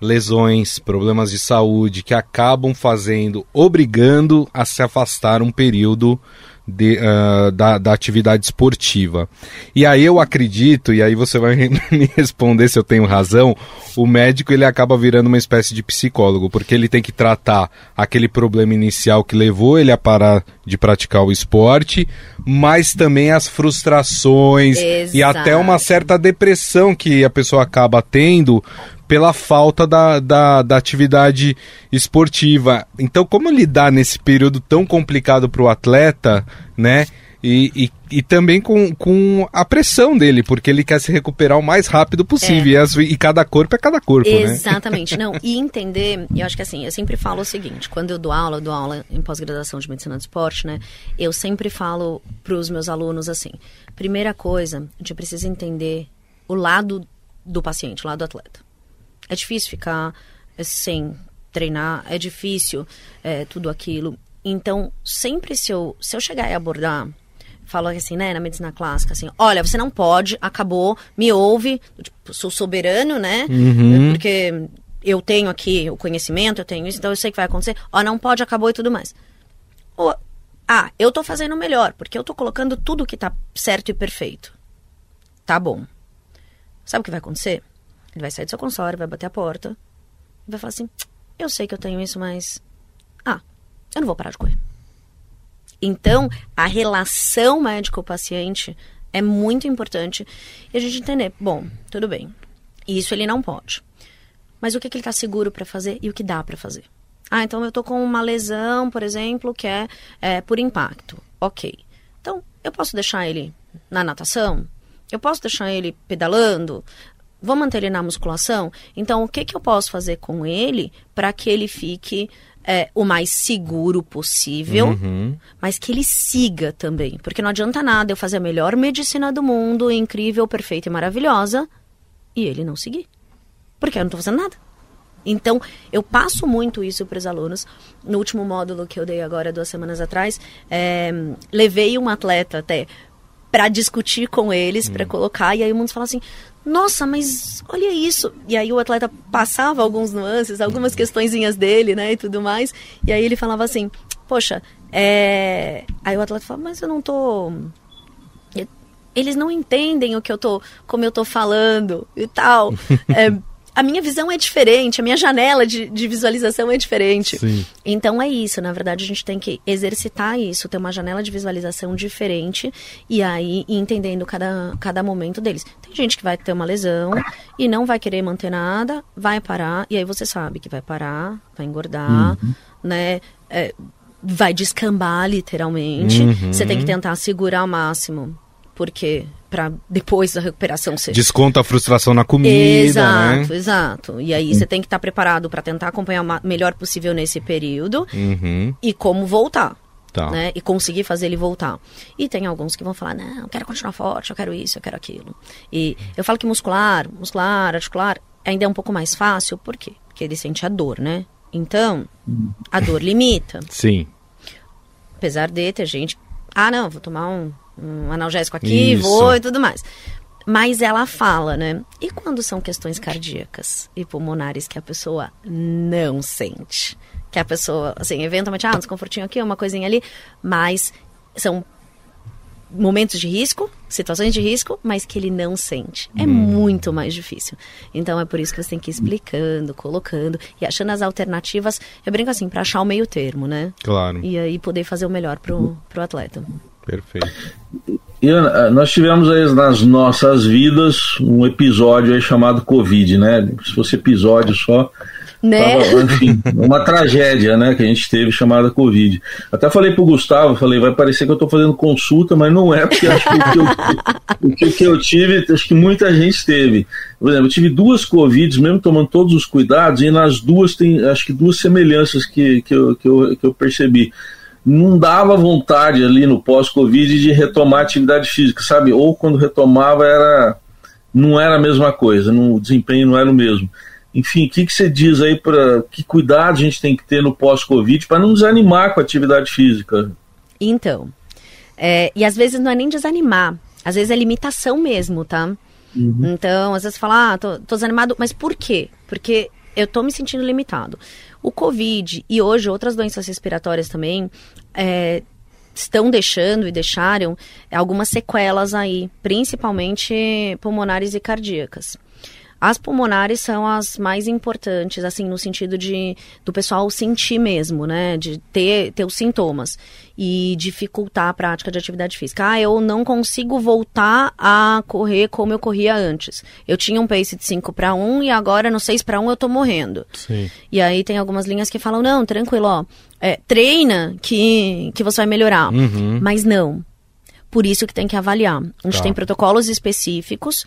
lesões, problemas de saúde que acabam fazendo, obrigando a se afastar um período de, uh, da, da, atividade esportiva. E aí eu acredito, e aí você vai me responder se eu tenho razão, o médico ele acaba virando uma espécie de psicólogo, porque ele tem que tratar aquele problema inicial que levou ele a parar de praticar o esporte, mas também as frustrações Exato. e até uma certa depressão que a pessoa acaba tendo pela falta da, da, da, atividade esportiva. Então, como lidar nesse período tão complicado para o atleta, né? E, e, e, também com, com a pressão dele, porque ele quer se recuperar o mais rápido possível. É. E, as, e, cada corpo é cada corpo, Exatamente. né? Não, e entender, eu acho que assim, eu sempre falo o seguinte, quando eu dou aula, eu dou aula em pós-graduação de medicina do esporte, né? Eu sempre falo para os meus alunos assim, primeira coisa, a gente precisa entender o lado do paciente, o lado do atleta. É difícil ficar sem treinar, é difícil é, tudo aquilo. Então, sempre se eu, se eu chegar e abordar, falo assim, né, na medicina clássica, assim, olha, você não pode, acabou, me ouve, tipo, sou soberano, né? Uhum. Porque eu tenho aqui o conhecimento, eu tenho isso, então eu sei que vai acontecer. Ó, não pode, acabou e tudo mais. Ou, ah, eu tô fazendo melhor, porque eu tô colocando tudo que tá certo e perfeito. Tá bom. Sabe o que vai acontecer? Ele vai sair do seu consultório, vai bater a porta e vai falar assim: Eu sei que eu tenho isso, mas. Ah, eu não vou parar de correr. Então, a relação médico-paciente é muito importante e a gente entender: bom, tudo bem, isso ele não pode. Mas o que, que ele está seguro para fazer e o que dá para fazer? Ah, então eu tô com uma lesão, por exemplo, que é, é por impacto. Ok. Então, eu posso deixar ele na natação? Eu posso deixar ele pedalando? Vou manter ele na musculação? Então, o que, que eu posso fazer com ele para que ele fique é, o mais seguro possível, Uhum. mas que ele siga também? Porque não adianta nada eu fazer a melhor medicina do mundo, incrível, perfeita e maravilhosa, e ele não seguir. Porque eu não estou fazendo nada. Então, eu passo muito isso para os alunos. No último módulo que eu dei agora, duas semanas atrás, é, levei um atleta até para discutir com eles, para colocar, e aí o mundo fala assim: nossa, mas olha isso. E aí o atleta passava alguns nuances, algumas questõezinhas dele, né, e tudo mais. E aí ele falava assim, poxa, é... Aí o atleta fala, mas eu não tô... Eles não entendem o que eu tô, como eu tô falando e tal. é, a minha visão é diferente, a minha janela de, de visualização é diferente. Sim. Então é isso, na verdade a gente tem que exercitar isso, ter uma janela de visualização diferente e aí ir entendendo cada, cada momento deles. Tem gente que vai ter uma lesão e não vai querer manter nada, vai parar, e aí você sabe que vai parar, vai engordar, né? É, vai descambar literalmente. Uhum. Você tem que tentar segurar ao máximo. Porque para depois da recuperação ser Desconta a frustração na comida, exato, né? exato. E aí você tem que estar preparado para tentar acompanhar o melhor possível nesse período Uhum. e como voltar. Tá. Né? E conseguir fazer ele voltar. E tem alguns que vão falar, não, eu quero continuar forte, eu quero isso, eu quero aquilo. E eu falo que muscular, muscular, articular, ainda é um pouco mais fácil, por quê? Porque ele sente a dor, né? Então, a dor limita. Sim. Apesar de ter gente, ah, não, vou tomar um, um analgésico aqui, Isso. vou e tudo mais. mas ela fala, né? E quando são questões cardíacas e pulmonares que a pessoa não sente? Que a pessoa, assim, eventualmente, ah, um desconfortinho aqui, uma coisinha ali, mas são momentos de risco, situações de risco, mas que ele não sente. É hum. muito mais difícil. Então é por isso que você tem que ir explicando, colocando e achando as alternativas. Eu brinco assim, para achar o meio termo, né? Claro. E aí poder fazer o melhor pro, pro atleta. Perfeito. E nós tivemos aí nas nossas vidas um episódio aí chamado Covid, né? Se fosse episódio só, né? Tava, enfim, uma tragédia, né, que a gente teve chamada Covid. Até falei pro Gustavo, falei, vai parecer que eu tô fazendo consulta, mas não é, porque acho que o que eu, o que eu tive, acho que muita gente teve. Por exemplo, eu tive duas Covids, mesmo tomando todos os cuidados, e nas duas tem, acho que duas semelhanças que, que, eu, que, eu, que eu percebi não dava vontade ali no pós-Covid de retomar atividade física, sabe? Ou quando retomava era não era a mesma coisa, não, o desempenho não era o mesmo. Enfim, o que, que você diz aí para que cuidado a gente tem que ter no pós-Covid para não desanimar com a atividade física? Então, é, e às vezes não é nem desanimar, às vezes é limitação mesmo, tá? Uhum. Então, às vezes fala, ah, tô, tô desanimado, mas por quê? Porque eu tô me sentindo limitado. O Covid e hoje outras doenças respiratórias também é, estão deixando e deixaram algumas sequelas aí, principalmente pulmonares e cardíacas. As pulmonares são as mais importantes, assim, no sentido de do pessoal sentir mesmo, né? De ter, ter os sintomas e dificultar a prática de atividade física. Ah, eu não consigo voltar a correr como eu corria antes. Eu tinha um pace de 5 para 1 e agora no 6 para 1 eu tô morrendo. Sim. E aí tem algumas linhas que falam, não, tranquilo, ó, é, treina que, que você vai melhorar. Uhum. Mas não. Por isso que tem que avaliar. A gente tá. tem protocolos específicos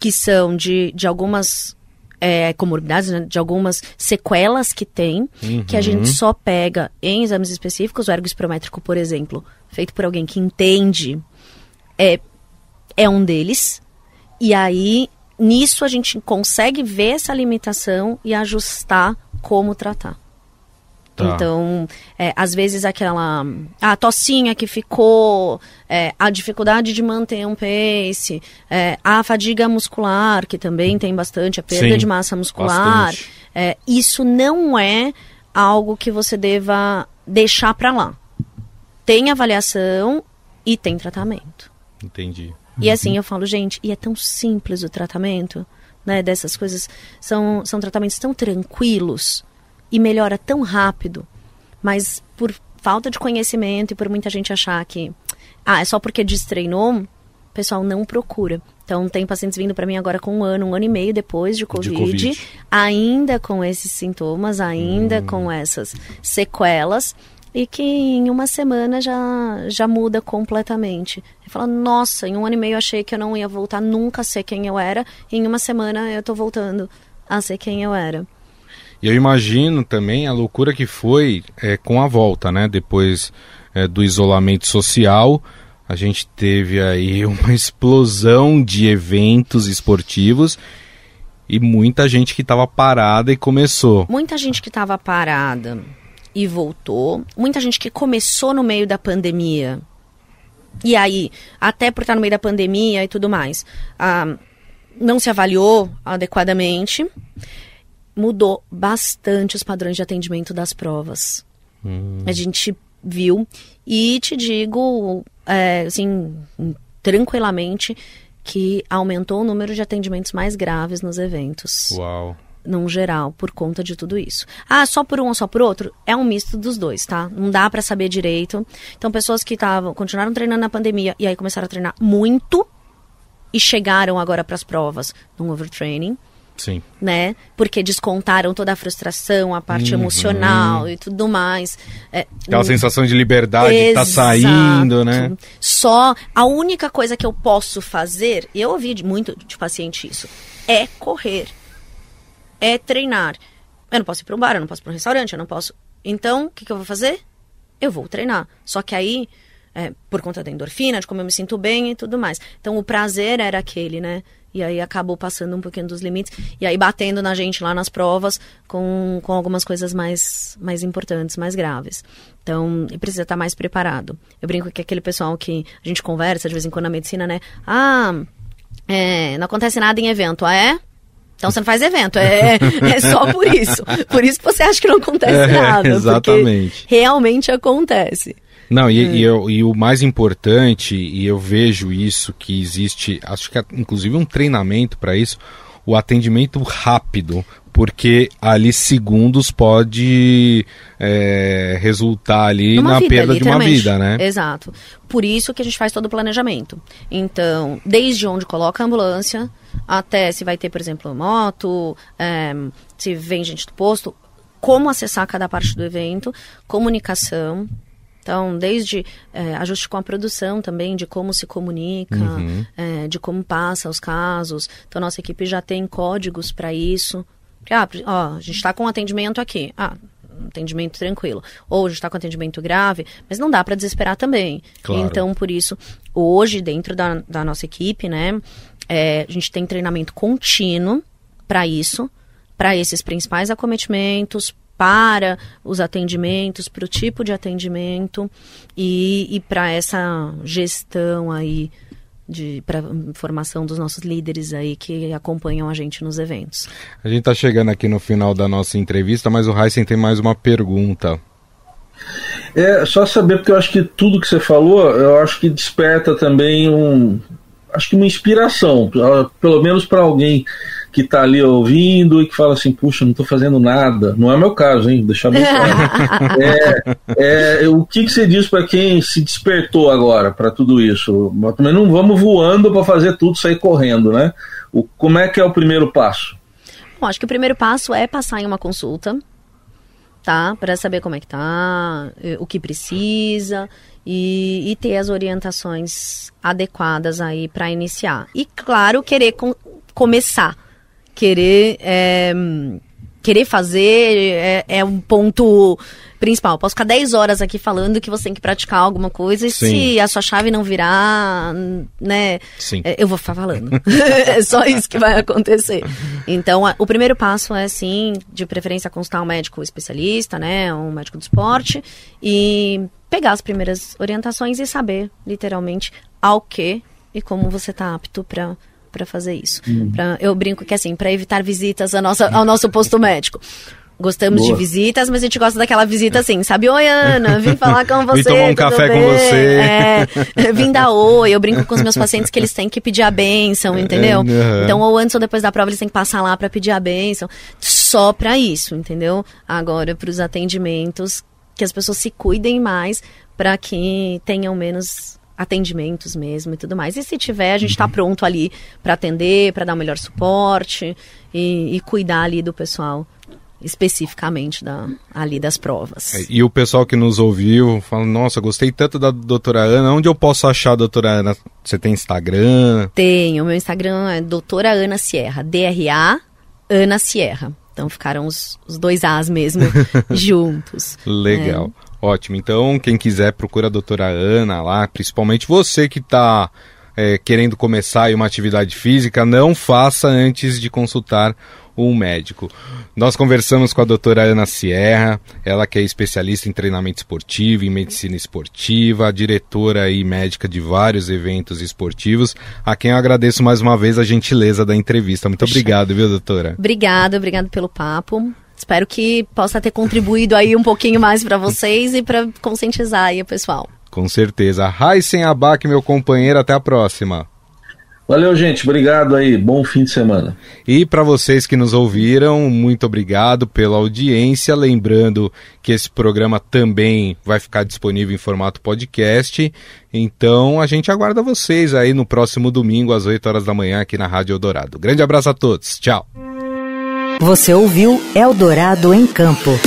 que são de, de algumas é, comorbidades, né, de algumas sequelas que tem, uhum. que a gente só pega em exames específicos, o ergo espirométrico, por exemplo, feito por alguém que entende, é, é um deles. E aí, nisso a gente consegue ver essa limitação e ajustar como tratar. Tá. Então, é, às vezes aquela a tocinha que ficou, é, a dificuldade de manter um pace, é, a fadiga muscular, que também tem bastante, a perda Sim, de massa muscular, é, isso não é algo que você deva deixar para lá. Tem avaliação e tem tratamento. Entendi. E assim eu falo, gente, e é tão simples o tratamento, né? Dessas coisas são, são tratamentos tão tranquilos e melhora tão rápido, mas por falta de conhecimento e por muita gente achar que ah, é só porque destreinou, o pessoal não procura. Então, tem pacientes vindo para mim agora com um ano, um ano e meio depois de COVID, de COVID. ainda com esses sintomas, ainda hum. com essas sequelas, e que em uma semana já, já muda completamente. Ele fala, nossa, em um ano e meio eu achei que eu não ia voltar nunca a ser quem eu era, e em uma semana eu tô voltando a ser quem eu era. E eu imagino também a loucura que foi é, com a volta, né? Depois é, do isolamento social, a gente teve aí uma explosão de eventos esportivos e muita gente que estava parada e começou. Muita gente que estava parada e voltou. Muita gente que começou no meio da pandemia. E aí, até por estar no meio da pandemia e tudo mais, ah, não se avaliou adequadamente mudou bastante os padrões de atendimento das provas. Hum. A gente viu e te digo, é, assim, tranquilamente, que aumentou o número de atendimentos mais graves nos eventos. Uau. Num geral, por conta de tudo isso. Ah, só por um ou só por outro? É um misto dos dois, tá? Não dá para saber direito. Então, pessoas que estavam, continuaram treinando na pandemia e aí começaram a treinar muito e chegaram agora para as provas num overtraining Sim. Né? Porque descontaram toda a frustração, a parte uhum. emocional e tudo mais. É, Aquela hum, sensação de liberdade de tá saindo, né? Só a única coisa que eu posso fazer, e eu ouvi muito de paciente isso, é correr. É treinar. Eu não posso ir para um bar, eu não posso ir para um restaurante, eu não posso. Então, o que, que eu vou fazer? Eu vou treinar. Só que aí, é, por conta da endorfina, de como eu me sinto bem e tudo mais. Então, o prazer era aquele, né? E aí acabou passando um pouquinho dos limites. E aí batendo na gente lá nas provas com, com algumas coisas mais, mais importantes, mais graves. Então, precisa estar mais preparado. Eu brinco que aquele pessoal que a gente conversa de vez em quando na medicina, né? Ah, é, não acontece nada em evento, ah, é? Então você não faz evento, é, é só por isso. Por isso que você acha que não acontece é, nada. Exatamente. realmente acontece. Não, e, e, eu, e, o mais importante, e eu vejo isso, que existe, acho que é, inclusive um treinamento para isso, o atendimento rápido, porque ali segundos pode é, resultar ali Uma na vida, perda de uma vida, né? Exato. Por isso que a gente faz todo o planejamento. Então, desde onde coloca a ambulância, até se vai ter, por exemplo, moto, é, se vem gente do posto, como acessar cada parte do evento, comunicação, então, desde é, ajuste com a produção também, de como se comunica, uhum. é, de como passa os casos. Então, nossa equipe já tem códigos para isso. Ah, ó, a gente está com atendimento aqui. Ah, atendimento tranquilo. Ou a gente está com atendimento grave, mas não dá para desesperar também. Claro. Então, por isso, hoje, dentro da, da nossa equipe, né, é, a gente tem treinamento contínuo para isso, para esses principais acometimentos, para os atendimentos, para o tipo de atendimento e, e para essa gestão aí para formação dos nossos líderes aí que acompanham a gente nos eventos. A gente está chegando aqui no final da nossa entrevista, mas o Heisen tem mais uma pergunta. É só saber porque eu acho que tudo que você falou, eu acho que desperta também um, acho que uma inspiração, pelo menos para alguém que está ali ouvindo e que fala assim, puxa, não estou fazendo nada. Não é meu caso, hein? Deixar bem claro. é, é, o que, que você diz para quem se despertou agora para tudo isso? Mas também não vamos voando para fazer tudo sair correndo, né? O, como é que é o primeiro passo? Bom, acho que o primeiro passo é passar em uma consulta, tá? Para saber como é que tá, eh, o que precisa e, e ter as orientações adequadas aí para iniciar. E claro, querer com, começar querer é, querer fazer é, é, um ponto principal. Posso ficar 10 horas aqui falando que você tem que praticar alguma coisa e Sim. se a sua chave não virar, né? Sim. É, eu vou ficar falando. é só isso que vai acontecer. Então, a, o primeiro passo é, sim, de preferência consultar um médico especialista, né? Um médico do esporte e pegar as primeiras orientações e saber, literalmente, ao que e como você está apto para para fazer isso. Uhum. Pra, eu brinco que assim, para evitar visitas ao nosso, ao nosso posto médico. Gostamos Boa. de visitas, mas a gente gosta daquela visita assim, sabe? Oi, Ana, vim falar com você. vim tomar um café bem? com você. É, vim dar oi. Eu brinco com os meus pacientes que eles têm que pedir a benção, entendeu? Uhum. Então, ou antes ou depois da prova, eles têm que passar lá para pedir a benção. Só para isso, entendeu? Agora, para os atendimentos, que as pessoas se cuidem mais para que tenham menos atendimentos mesmo e tudo mais. E se tiver, a gente está uhum. pronto ali para atender, para dar o melhor suporte e, e, cuidar ali do pessoal especificamente da, ali das provas. É, e o pessoal que nos ouviu fala, nossa, gostei tanto da doutora Ana, onde eu posso achar a doutora Ana? Você tem Instagram? Tenho, meu Instagram é doutora Ana Sierra, D-R-A Ana Sierra. Então ficaram os, os dois As mesmo juntos. Legal. É. Ótimo. Então, quem quiser, procura a doutora Ana lá, principalmente você que está é, querendo começar uma atividade física, não faça antes de consultar um médico. Nós conversamos com a doutora Ana Sierra, ela que é especialista em treinamento esportivo, em medicina esportiva, diretora e médica de vários eventos esportivos, a quem eu agradeço mais uma vez a gentileza da entrevista. Muito obrigado, viu, doutora? Obrigada, obrigado pelo papo. Espero que possa ter contribuído aí um pouquinho mais para vocês e para conscientizar aí o pessoal. Com certeza. Raíssen Abac, meu companheiro, até a próxima. Valeu, gente. Obrigado aí. Bom fim de semana. E para vocês que nos ouviram, muito obrigado pela audiência. Lembrando que esse programa também vai ficar disponível em formato podcast. Então a gente aguarda vocês aí no próximo domingo, às 8 horas da manhã, aqui na Rádio Eldorado. Grande abraço a todos. Tchau. Você ouviu Eldorado em Campo.